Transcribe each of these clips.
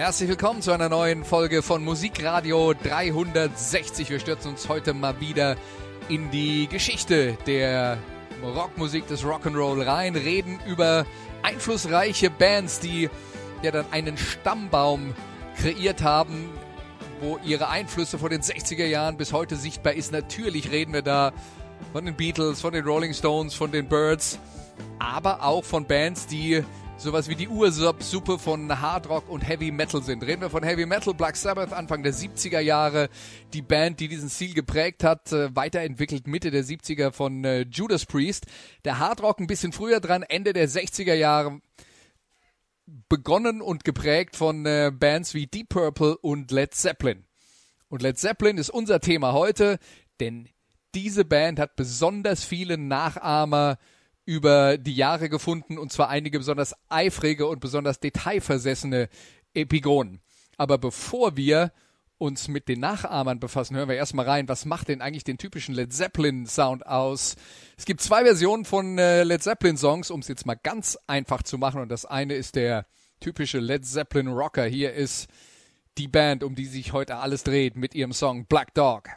Herzlich willkommen zu einer neuen Folge von Musikradio 360. Wir stürzen uns heute mal wieder in die Geschichte der Rockmusik des Rock'n'Roll rein, reden über einflussreiche Bands, die ja dann einen Stammbaum kreiert haben, wo ihre Einflüsse vor den 60er Jahren bis heute sichtbar ist. Natürlich reden wir da von den Beatles, von den Rolling Stones, von den Birds, aber auch von Bands, die sowas wie die Ursuppe von Hard Rock und Heavy Metal sind. Reden wir von Heavy Metal, Black Sabbath, Anfang der 70er Jahre, die Band, die diesen Stil geprägt hat, äh, weiterentwickelt Mitte der 70er von äh, Judas Priest. Der Hard Rock ein bisschen früher dran, Ende der 60er Jahre, begonnen und geprägt von äh, Bands wie Deep Purple und Led Zeppelin. Und Led Zeppelin ist unser Thema heute, denn diese Band hat besonders viele Nachahmer über die Jahre gefunden und zwar einige besonders eifrige und besonders detailversessene Epigonen. Aber bevor wir uns mit den Nachahmern befassen, hören wir erstmal rein, was macht denn eigentlich den typischen Led Zeppelin Sound aus? Es gibt zwei Versionen von äh, Led Zeppelin Songs, um es jetzt mal ganz einfach zu machen und das eine ist der typische Led Zeppelin Rocker. Hier ist die Band, um die sich heute alles dreht mit ihrem Song Black Dog.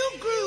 you grew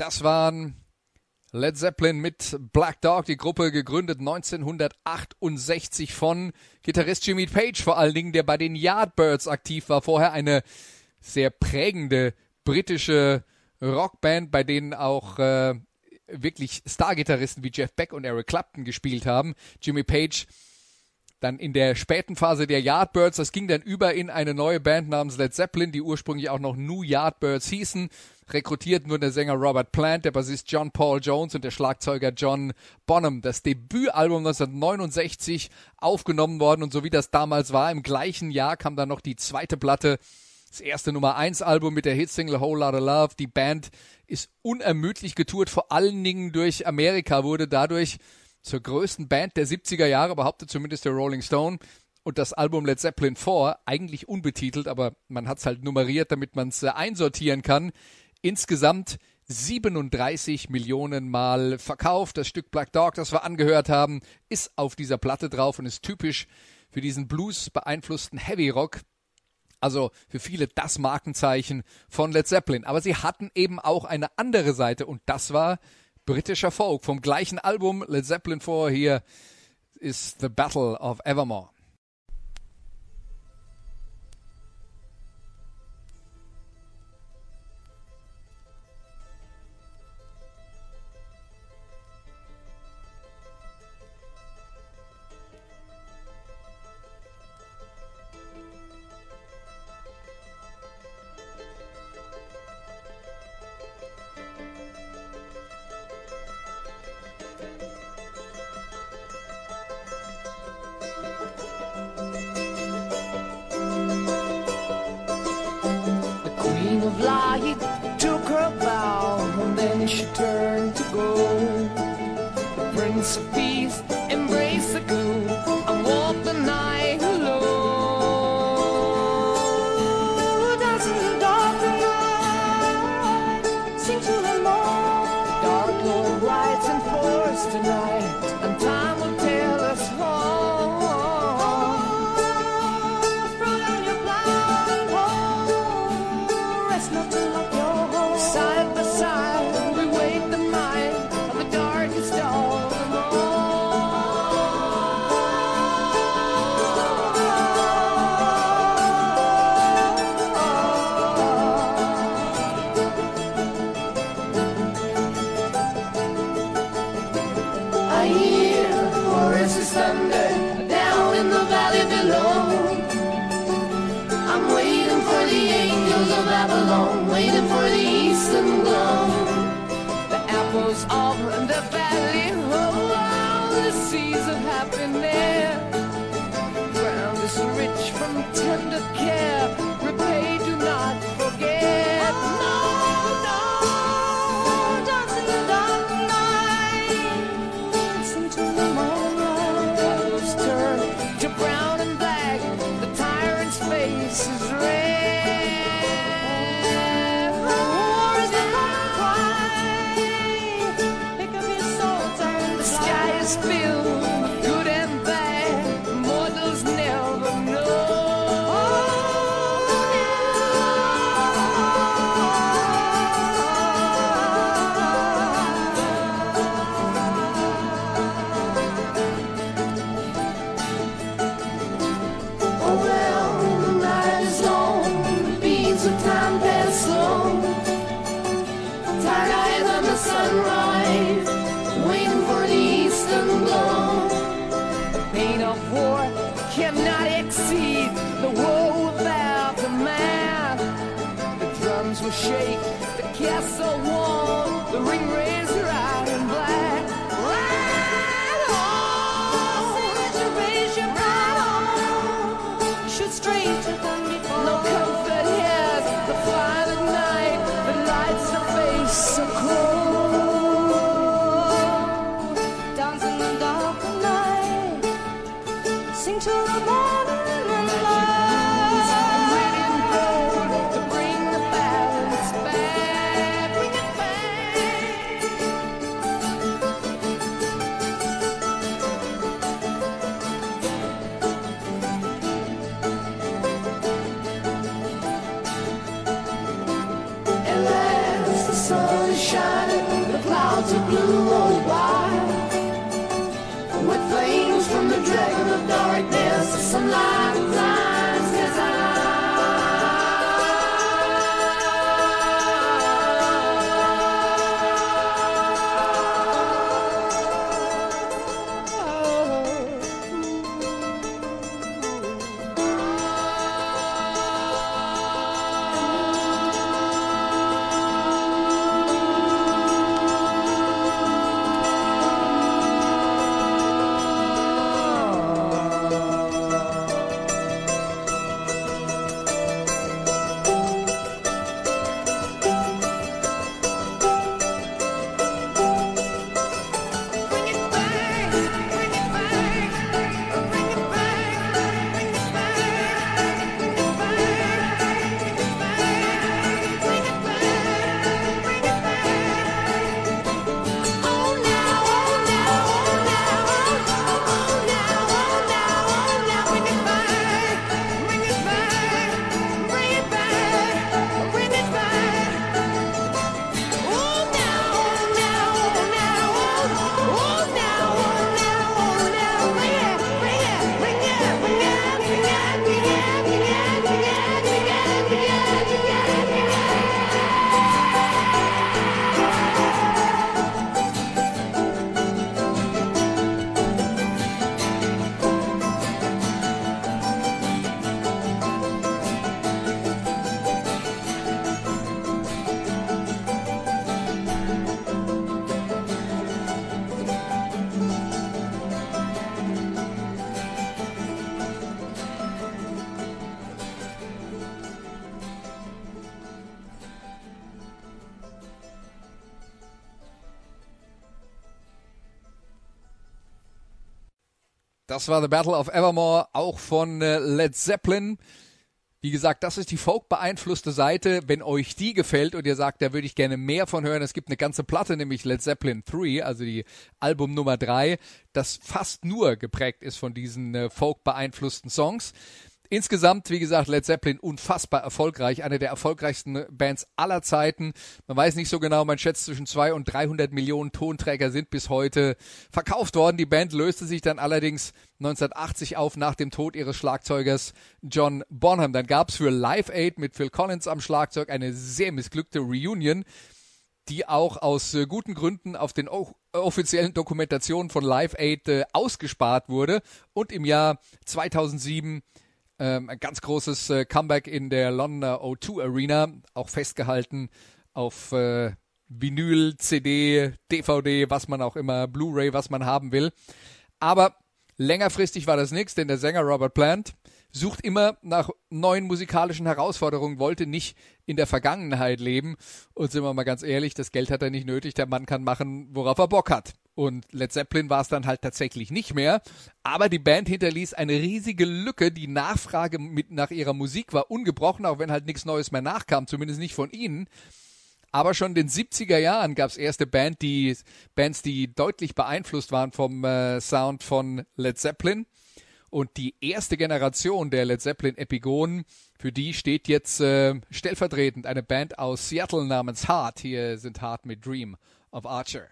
Das waren Led Zeppelin mit Black Dog, die Gruppe gegründet 1968 von Gitarrist Jimmy Page vor allen Dingen, der bei den Yardbirds aktiv war. Vorher eine sehr prägende britische Rockband, bei denen auch äh, wirklich Stargitarristen wie Jeff Beck und Eric Clapton gespielt haben. Jimmy Page dann in der späten Phase der Yardbirds, das ging dann über in eine neue Band namens Led Zeppelin, die ursprünglich auch noch New Yardbirds hießen. Rekrutiert nur der Sänger Robert Plant, der Bassist John Paul Jones und der Schlagzeuger John Bonham. Das Debütalbum 1969 aufgenommen worden und so wie das damals war, im gleichen Jahr kam dann noch die zweite Platte das erste Nummer 1 Album mit der Hitsingle Whole Lotta Love. Die Band ist unermüdlich getourt, vor allen Dingen durch Amerika, wurde dadurch zur größten Band der 70er Jahre, behauptet zumindest der Rolling Stone. Und das Album Led Zeppelin 4, eigentlich unbetitelt, aber man hat es halt nummeriert, damit man es äh, einsortieren kann. Insgesamt 37 Millionen Mal verkauft. Das Stück Black Dog, das wir angehört haben, ist auf dieser Platte drauf und ist typisch für diesen Blues beeinflussten Heavy Rock. Also für viele das Markenzeichen von Led Zeppelin. Aber sie hatten eben auch eine andere Seite und das war britischer Folk. Vom gleichen Album Led Zeppelin 4 hier ist The Battle of Evermore. Thunder down in the valley below. I'm waiting for the angels of Babylon, waiting for the eastern glow. The apples of Das war The Battle of Evermore, auch von äh, Led Zeppelin. Wie gesagt, das ist die Folk-beeinflusste Seite. Wenn euch die gefällt und ihr sagt, da würde ich gerne mehr von hören, es gibt eine ganze Platte, nämlich Led Zeppelin 3, also die Album Nummer 3, das fast nur geprägt ist von diesen äh, Folk-beeinflussten Songs. Insgesamt, wie gesagt, Led Zeppelin unfassbar erfolgreich, eine der erfolgreichsten Bands aller Zeiten. Man weiß nicht so genau, man schätzt zwischen 200 und 300 Millionen Tonträger sind bis heute verkauft worden. Die Band löste sich dann allerdings 1980 auf nach dem Tod ihres Schlagzeugers John Bonham. Dann gab's für Live Aid mit Phil Collins am Schlagzeug eine sehr missglückte Reunion die auch aus äh, guten Gründen auf den offiziellen Dokumentationen von Live Aid äh, ausgespart wurde und im Jahr 2007 ähm, ein ganz großes äh, Comeback in der Londoner O2 Arena, auch festgehalten auf äh, Vinyl, CD, DVD, was man auch immer, Blu-ray, was man haben will. Aber längerfristig war das nichts, denn der Sänger Robert Plant sucht immer nach neuen musikalischen Herausforderungen, wollte nicht in der Vergangenheit leben. Und sind wir mal ganz ehrlich, das Geld hat er nicht nötig, der Mann kann machen, worauf er Bock hat. Und Led Zeppelin war es dann halt tatsächlich nicht mehr. Aber die Band hinterließ eine riesige Lücke. Die Nachfrage mit nach ihrer Musik war ungebrochen, auch wenn halt nichts Neues mehr nachkam, zumindest nicht von ihnen. Aber schon in den 70er Jahren gab es erste Band, die, Bands, die deutlich beeinflusst waren vom äh, Sound von Led Zeppelin. Und die erste Generation der Led Zeppelin Epigonen, für die steht jetzt äh, stellvertretend eine Band aus Seattle namens Heart. Hier sind Heart mit Dream of Archer.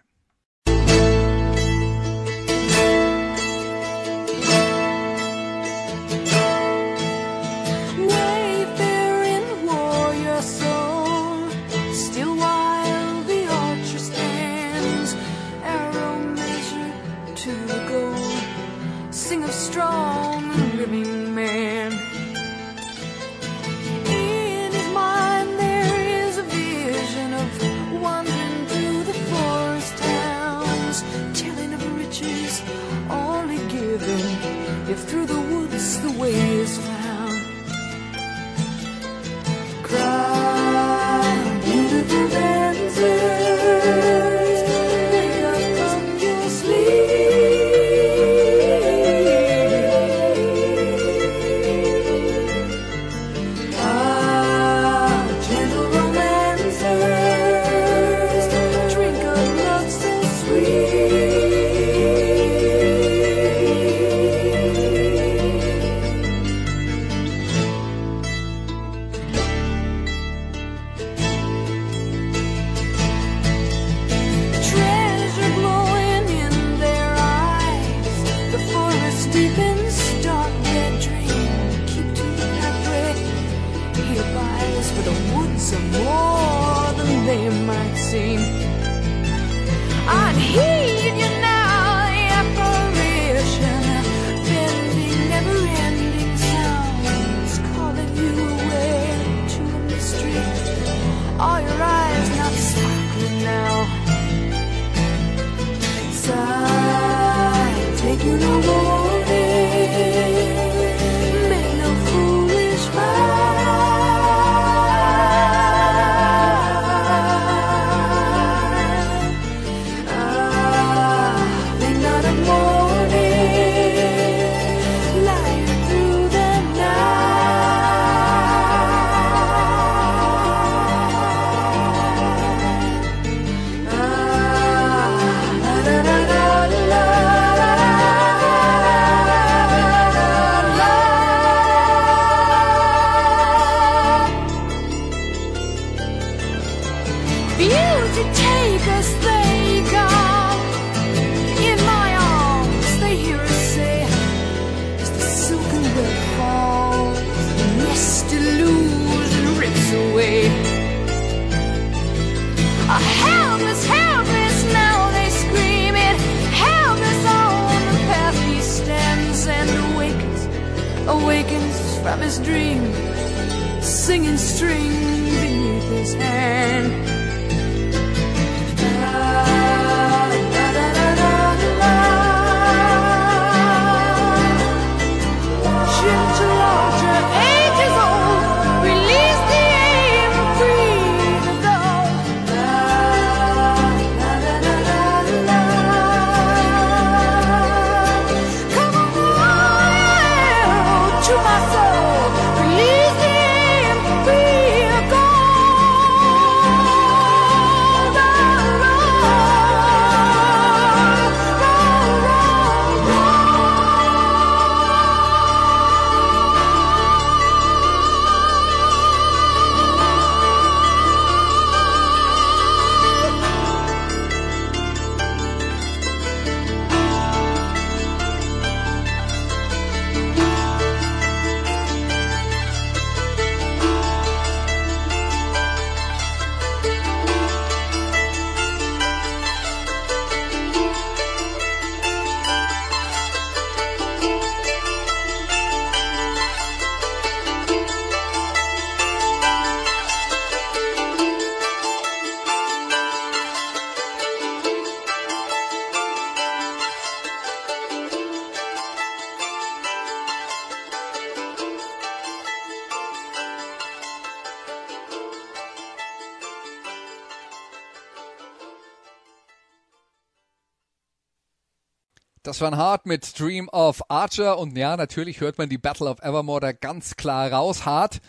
War ein Hart mit Dream of Archer und ja, natürlich hört man die Battle of Evermore da ganz klar raus. Hart,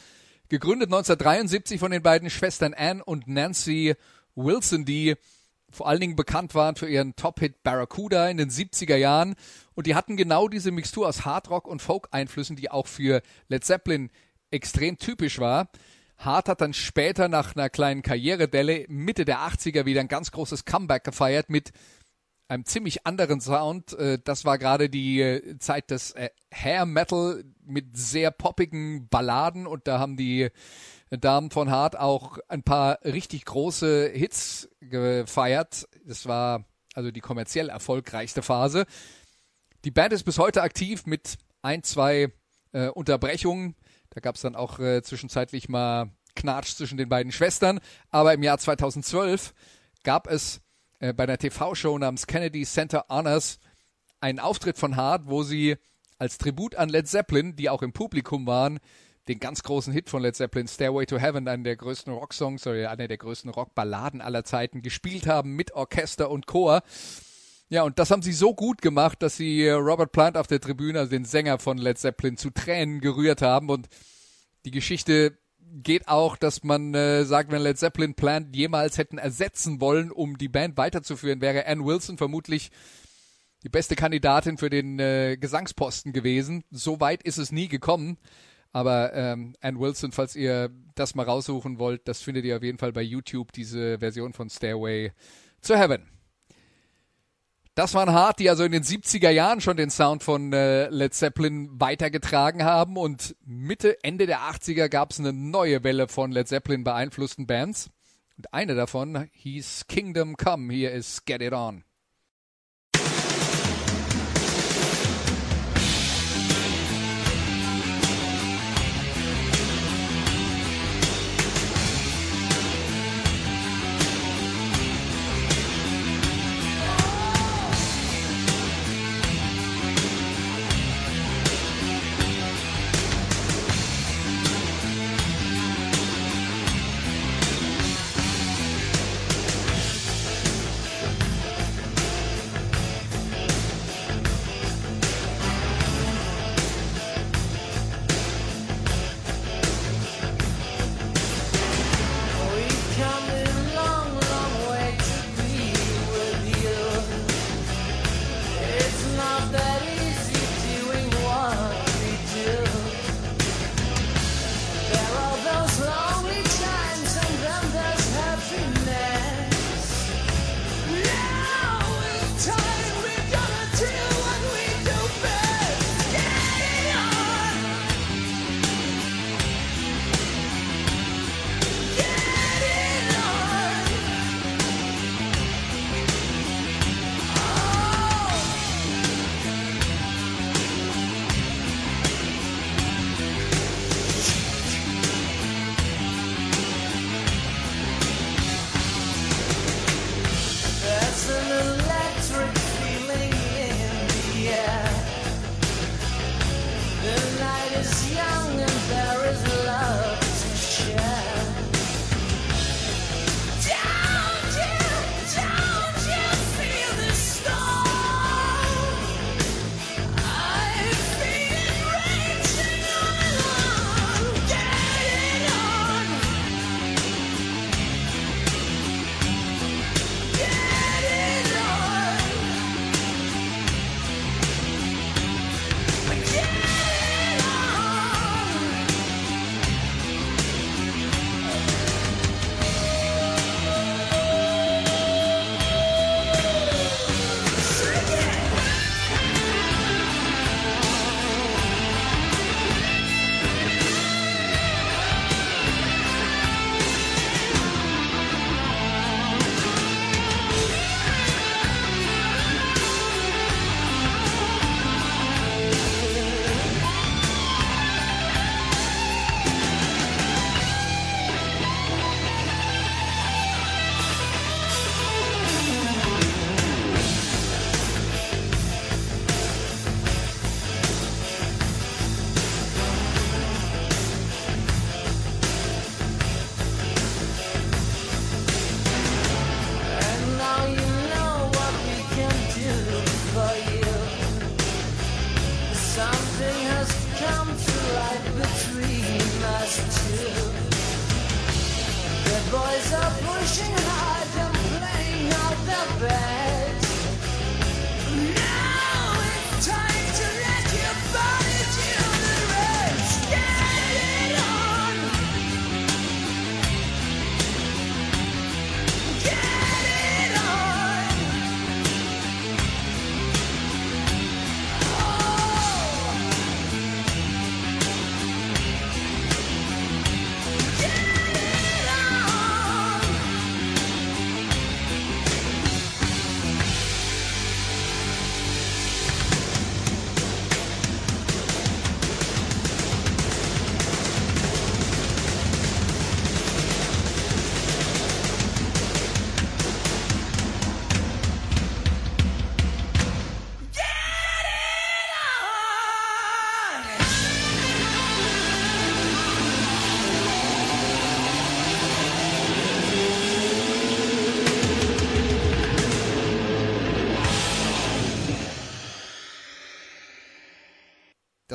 gegründet 1973 von den beiden Schwestern Anne und Nancy Wilson, die vor allen Dingen bekannt waren für ihren Top-Hit Barracuda in den 70er Jahren. Und die hatten genau diese Mixtur aus Hardrock und Folk-Einflüssen, die auch für Led Zeppelin extrem typisch war. Hart hat dann später nach einer kleinen Karrieredelle Mitte der 80er wieder ein ganz großes Comeback gefeiert mit einem ziemlich anderen Sound. Äh, Das war gerade die äh, Zeit des äh, Hair Metal mit sehr poppigen Balladen und da haben die Damen von Hart auch ein paar richtig große Hits gefeiert. Das war also die kommerziell erfolgreichste Phase. Die Band ist bis heute aktiv mit ein, zwei äh, Unterbrechungen. Da gab es dann auch äh, zwischenzeitlich mal Knatsch zwischen den beiden Schwestern. Aber im Jahr 2012 gab es äh, bei einer TV-Show namens Kennedy Center Honors einen Auftritt von Hart, wo sie als Tribut an Led Zeppelin, die auch im Publikum waren, den ganz großen Hit von Led Zeppelin, Stairway to Heaven, einen der größten Rocksongs oder einer der größten Rockballaden aller Zeiten, gespielt haben mit Orchester und Chor. Ja, und das haben sie so gut gemacht, dass sie Robert Plant auf der Tribüne, also den Sänger von Led Zeppelin, zu Tränen gerührt haben. Und die Geschichte geht auch, dass man äh, sagt, wenn Led Zeppelin Plant jemals hätten ersetzen wollen, um die Band weiterzuführen, wäre Ann Wilson vermutlich die beste Kandidatin für den äh, Gesangsposten gewesen. So weit ist es nie gekommen. Aber ähm, Ann Wilson, falls ihr das mal raussuchen wollt, das findet ihr auf jeden Fall bei YouTube, diese Version von Stairway to Heaven. Das waren hart, die also in den 70er Jahren schon den Sound von äh, Led Zeppelin weitergetragen haben und Mitte, Ende der 80er gab es eine neue Welle von Led Zeppelin beeinflussten Bands. Und eine davon hieß Kingdom Come. Hier ist Get It On.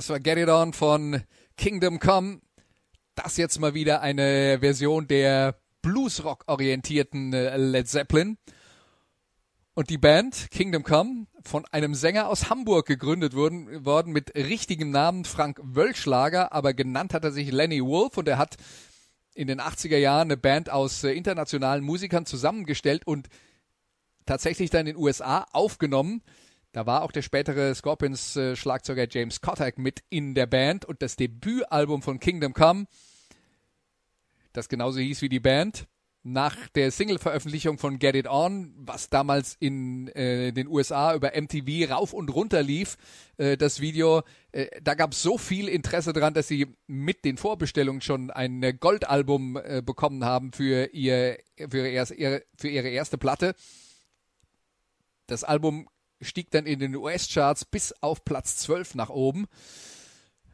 Das war Get It On von Kingdom Come. Das jetzt mal wieder eine Version der Bluesrock-orientierten äh, Led Zeppelin. Und die Band Kingdom Come von einem Sänger aus Hamburg gegründet wurden, worden mit richtigem Namen Frank Wölschlager, aber genannt hat er sich Lenny Wolf und er hat in den 80er Jahren eine Band aus äh, internationalen Musikern zusammengestellt und tatsächlich dann in den USA aufgenommen. Da war auch der spätere Scorpions-Schlagzeuger James Kotak mit in der Band und das Debütalbum von Kingdom Come, das genauso hieß wie die Band, nach der Single-Veröffentlichung von Get It On, was damals in äh, den USA über MTV rauf und runter lief, äh, das Video, äh, da gab es so viel Interesse dran, dass sie mit den Vorbestellungen schon ein Goldalbum äh, bekommen haben für, ihr, für, ihr, für ihre erste Platte. Das Album stieg dann in den US-Charts bis auf Platz 12 nach oben.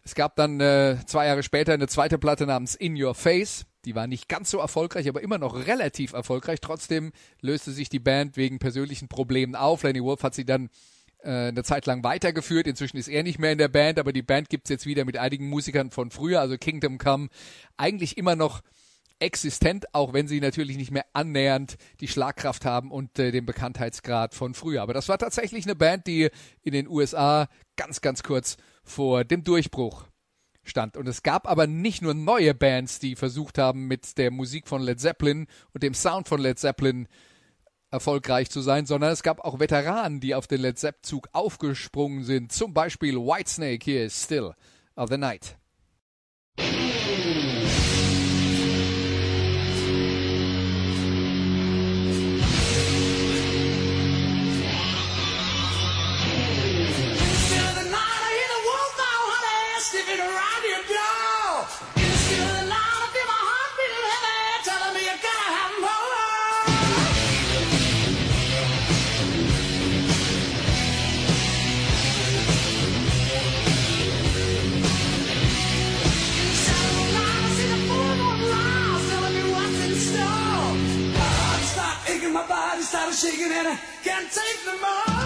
Es gab dann äh, zwei Jahre später eine zweite Platte namens In Your Face. Die war nicht ganz so erfolgreich, aber immer noch relativ erfolgreich. Trotzdem löste sich die Band wegen persönlichen Problemen auf. Lenny Wolf hat sie dann äh, eine Zeit lang weitergeführt. Inzwischen ist er nicht mehr in der Band, aber die Band gibt's jetzt wieder mit einigen Musikern von früher, also Kingdom Come, eigentlich immer noch existent, auch wenn sie natürlich nicht mehr annähernd die Schlagkraft haben und äh, den Bekanntheitsgrad von früher. Aber das war tatsächlich eine Band, die in den USA ganz, ganz kurz vor dem Durchbruch stand. Und es gab aber nicht nur neue Bands, die versucht haben, mit der Musik von Led Zeppelin und dem Sound von Led Zeppelin erfolgreich zu sein, sondern es gab auch Veteranen, die auf den Led Zepp-Zug aufgesprungen sind. Zum Beispiel Whitesnake hier ist Still of the Night. singing and I can't take them all.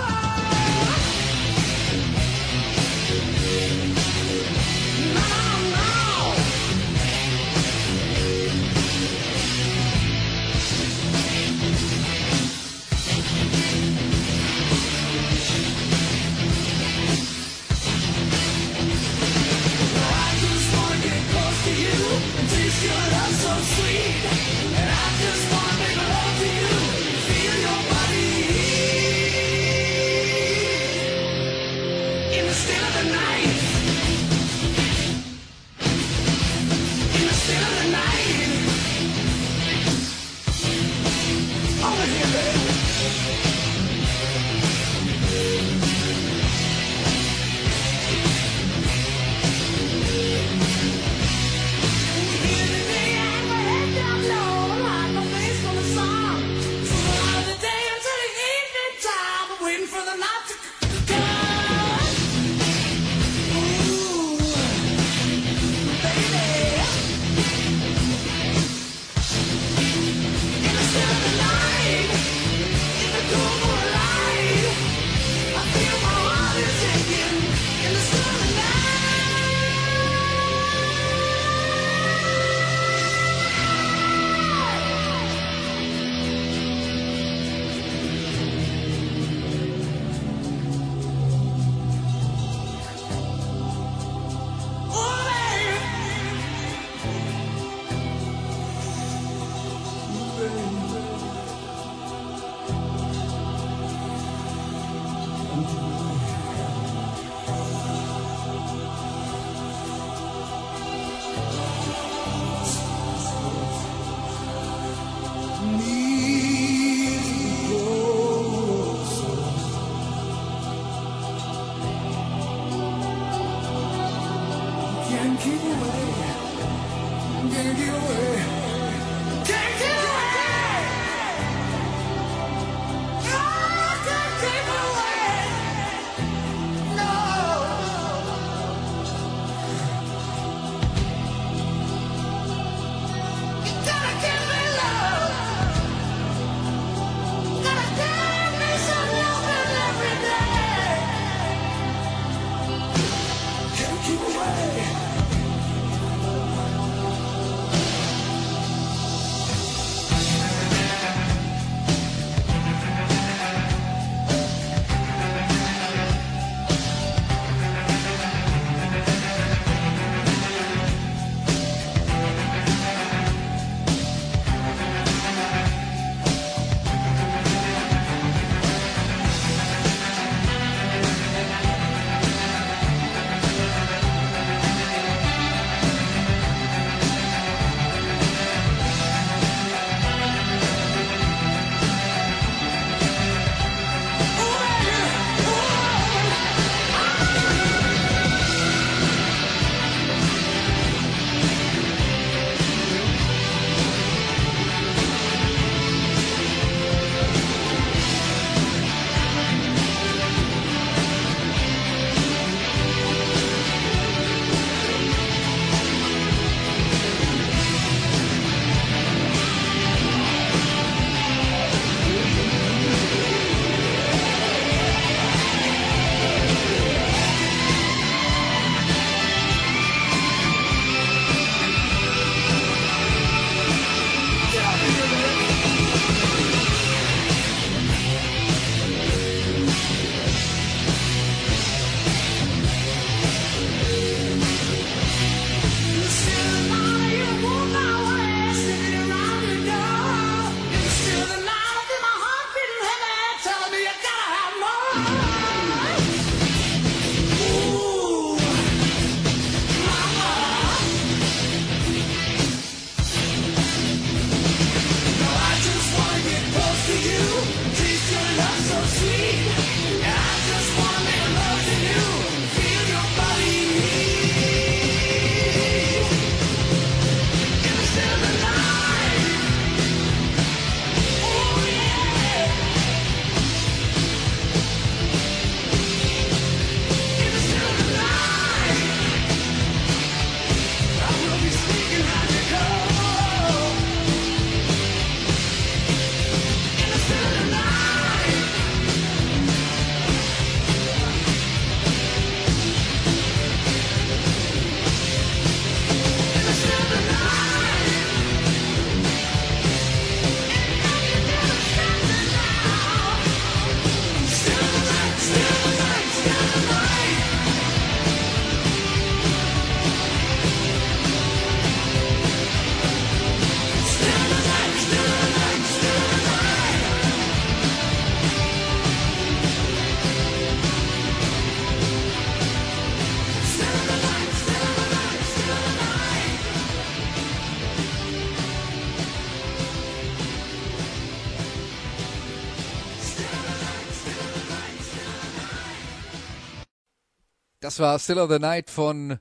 Das war Still of the Night von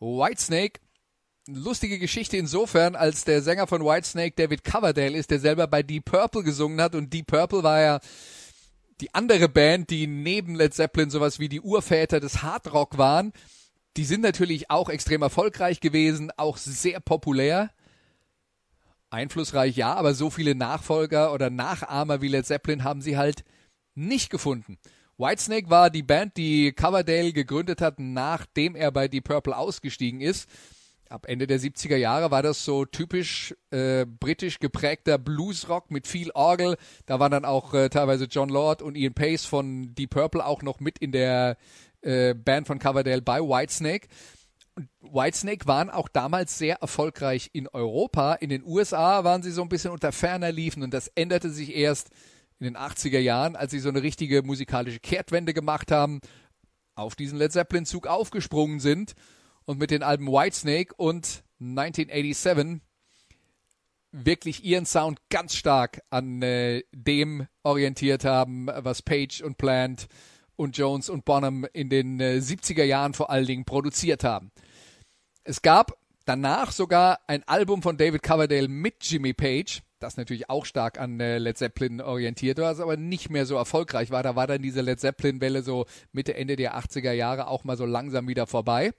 Whitesnake. Lustige Geschichte insofern, als der Sänger von Whitesnake David Coverdale ist, der selber bei Deep Purple gesungen hat und Deep Purple war ja die andere Band, die neben Led Zeppelin sowas wie die Urväter des Hardrock waren. Die sind natürlich auch extrem erfolgreich gewesen, auch sehr populär. Einflussreich ja, aber so viele Nachfolger oder Nachahmer wie Led Zeppelin haben sie halt nicht gefunden. Whitesnake war die Band, die Coverdale gegründet hat, nachdem er bei Deep Purple ausgestiegen ist. Ab Ende der 70er Jahre war das so typisch äh, britisch geprägter Bluesrock mit viel Orgel. Da waren dann auch äh, teilweise John Lord und Ian Pace von Deep Purple auch noch mit in der äh, Band von Coverdale bei Whitesnake. Und Whitesnake waren auch damals sehr erfolgreich in Europa. In den USA waren sie so ein bisschen unter ferner liefen und das änderte sich erst in den 80er Jahren, als sie so eine richtige musikalische Kehrtwende gemacht haben, auf diesen Led Zeppelin Zug aufgesprungen sind und mit den Alben Whitesnake und 1987 wirklich ihren Sound ganz stark an äh, dem orientiert haben, was Page und Plant und Jones und Bonham in den äh, 70er Jahren vor allen Dingen produziert haben. Es gab danach sogar ein Album von David Coverdale mit Jimmy Page, das natürlich auch stark an äh, Led Zeppelin orientiert war, aber nicht mehr so erfolgreich war. Da war dann diese Led Zeppelin-Welle so Mitte, Ende der 80er Jahre auch mal so langsam wieder vorbei.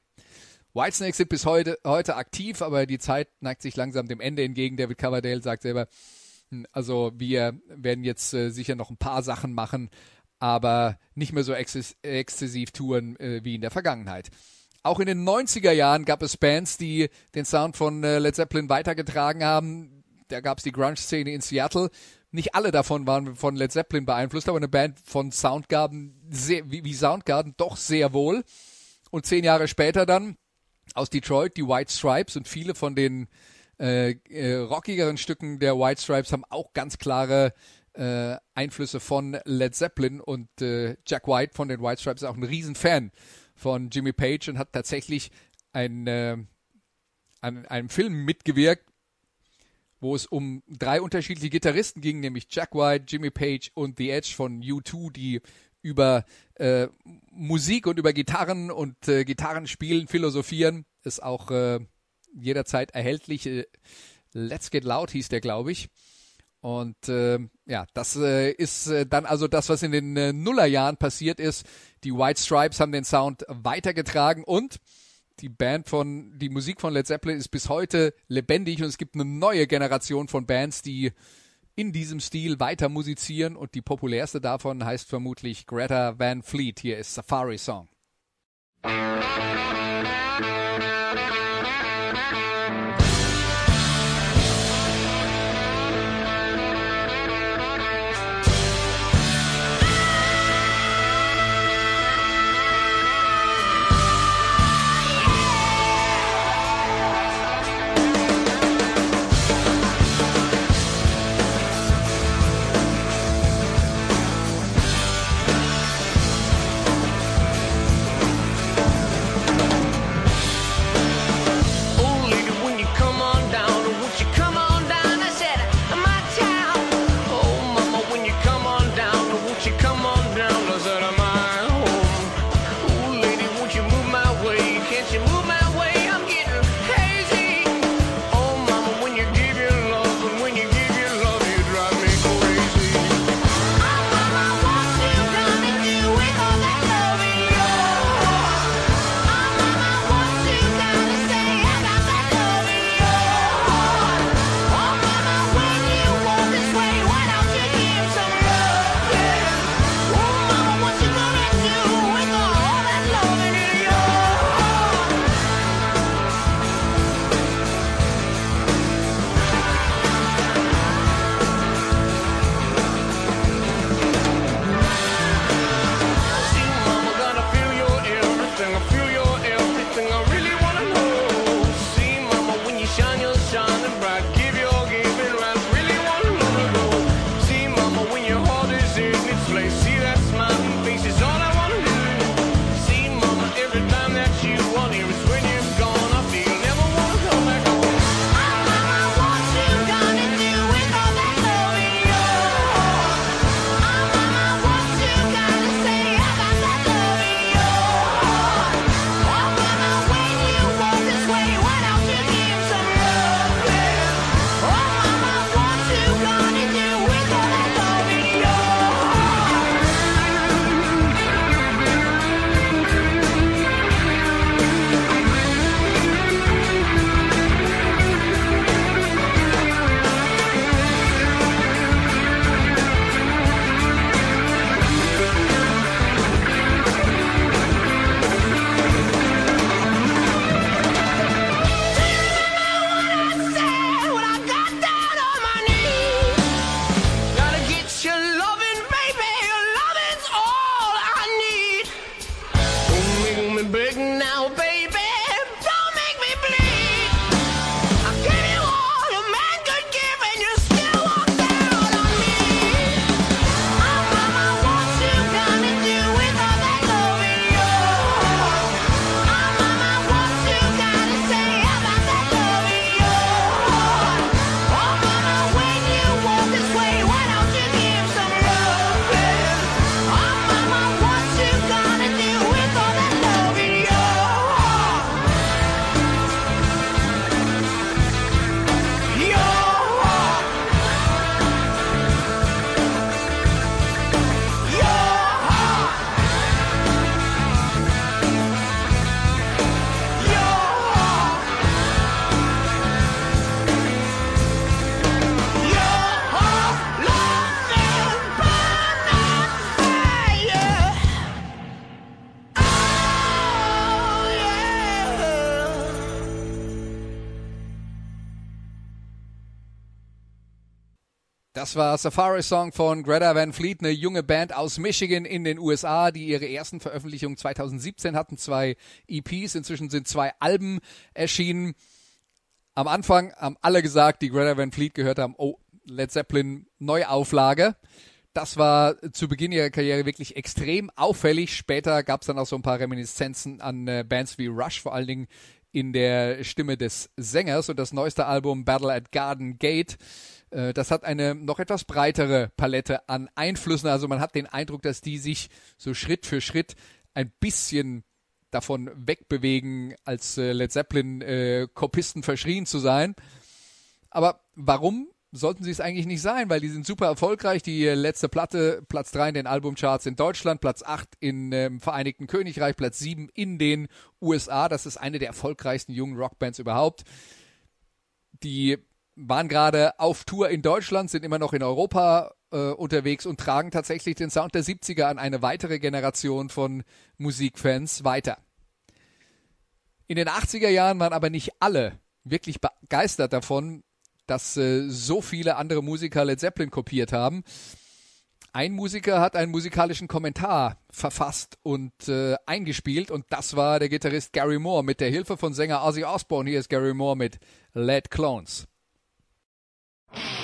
Whitesnake sind bis heute, heute aktiv, aber die Zeit neigt sich langsam dem Ende entgegen. David Coverdale sagt selber, hm, also wir werden jetzt äh, sicher noch ein paar Sachen machen, aber nicht mehr so exzess exzessiv touren äh, wie in der Vergangenheit. Auch in den 90er Jahren gab es Bands, die den Sound von äh, Led Zeppelin weitergetragen haben. Da gab es die Grunge-Szene in Seattle. Nicht alle davon waren von Led Zeppelin beeinflusst, aber eine Band von Soundgarden, sehr, wie, Soundgarden, doch sehr wohl. Und zehn Jahre später dann aus Detroit, die White Stripes und viele von den äh, äh, rockigeren Stücken der White Stripes haben auch ganz klare äh, Einflüsse von Led Zeppelin und äh, Jack White von den White Stripes ist auch ein Riesenfan von Jimmy Page und hat tatsächlich ein, äh, an einem Film mitgewirkt, wo es um drei unterschiedliche Gitarristen ging, nämlich Jack White, Jimmy Page und The Edge von U2, die über äh, Musik und über Gitarren und äh, Gitarrenspielen philosophieren. Ist auch äh, jederzeit erhältlich. Äh, Let's Get Loud hieß der, glaube ich. Und äh, ja, das äh, ist äh, dann also das, was in den äh, Nullerjahren passiert ist. Die White Stripes haben den Sound weitergetragen und die Band von, die Musik von Led Zeppelin ist bis heute lebendig und es gibt eine neue Generation von Bands, die in diesem Stil weiter musizieren und die populärste davon heißt vermutlich Greta Van Fleet. Hier ist Safari Song. Das war Safari Song von Greta Van Fleet, eine junge Band aus Michigan in den USA, die ihre ersten Veröffentlichungen 2017 hatten, zwei EPs, inzwischen sind zwei Alben erschienen. Am Anfang haben alle gesagt, die Greta Van Fleet gehört haben, oh, Led Zeppelin Neuauflage. Das war zu Beginn ihrer Karriere wirklich extrem auffällig. Später gab es dann auch so ein paar Reminiszenzen an äh, Bands wie Rush, vor allen Dingen in der Stimme des Sängers. Und das neueste Album Battle at Garden Gate, das hat eine noch etwas breitere Palette an Einflüssen. Also man hat den Eindruck, dass die sich so Schritt für Schritt ein bisschen davon wegbewegen, als äh, Led Zeppelin äh, verschrien zu sein. Aber warum sollten sie es eigentlich nicht sein, weil die sind super erfolgreich. Die äh, letzte Platte, Platz 3 in den Albumcharts in Deutschland, Platz 8 im ähm, Vereinigten Königreich, Platz 7 in den USA. Das ist eine der erfolgreichsten jungen Rockbands überhaupt. Die waren gerade auf Tour in Deutschland, sind immer noch in Europa äh, unterwegs und tragen tatsächlich den Sound der 70er an eine weitere Generation von Musikfans weiter. In den 80er Jahren waren aber nicht alle wirklich begeistert davon, dass äh, so viele andere Musiker Led Zeppelin kopiert haben. Ein Musiker hat einen musikalischen Kommentar verfasst und äh, eingespielt und das war der Gitarrist Gary Moore mit der Hilfe von Sänger Ozzy Osbourne. Hier ist Gary Moore mit Led Clones. you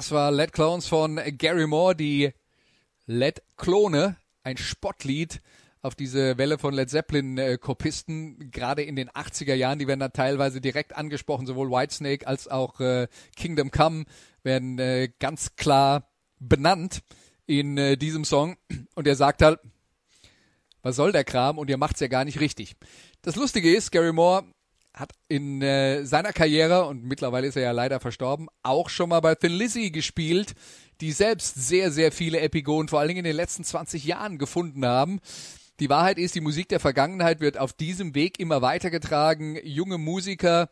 Das war Led Clones von Gary Moore, die Led Klone, ein Spottlied auf diese Welle von Led Zeppelin-Kopisten, gerade in den 80er Jahren, die werden da teilweise direkt angesprochen, sowohl Whitesnake als auch äh, Kingdom Come werden äh, ganz klar benannt in äh, diesem Song. Und er sagt halt, was soll der Kram und ihr macht's ja gar nicht richtig. Das Lustige ist, Gary Moore hat in äh, seiner Karriere, und mittlerweile ist er ja leider verstorben, auch schon mal bei Thin Lizzy gespielt, die selbst sehr, sehr viele Epigonen, vor allen Dingen in den letzten 20 Jahren gefunden haben. Die Wahrheit ist, die Musik der Vergangenheit wird auf diesem Weg immer weitergetragen. Junge Musiker,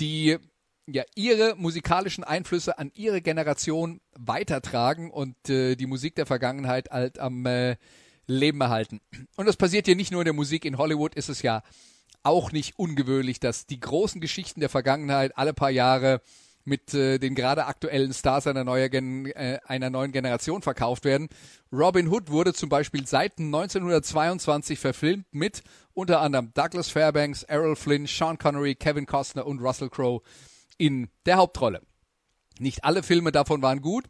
die ja ihre musikalischen Einflüsse an ihre Generation weitertragen und äh, die Musik der Vergangenheit halt am äh, Leben erhalten. Und das passiert hier nicht nur in der Musik. In Hollywood ist es ja auch nicht ungewöhnlich, dass die großen Geschichten der Vergangenheit alle paar Jahre mit äh, den gerade aktuellen Stars einer, neuer Gen äh, einer neuen Generation verkauft werden. Robin Hood wurde zum Beispiel seit 1922 verfilmt mit unter anderem Douglas Fairbanks, Errol Flynn, Sean Connery, Kevin Costner und Russell Crowe in der Hauptrolle. Nicht alle Filme davon waren gut,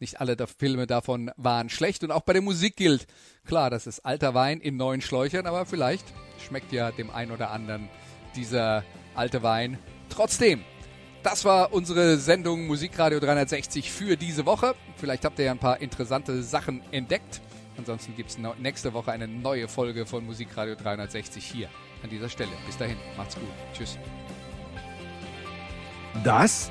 nicht alle der Filme davon waren schlecht und auch bei der Musik gilt, klar, das ist alter Wein in neuen Schläuchern, aber vielleicht schmeckt ja dem einen oder anderen dieser alte Wein trotzdem. Das war unsere Sendung Musikradio 360 für diese Woche. Vielleicht habt ihr ja ein paar interessante Sachen entdeckt. Ansonsten gibt es nächste Woche eine neue Folge von Musikradio 360 hier an dieser Stelle. Bis dahin, macht's gut. Tschüss. Das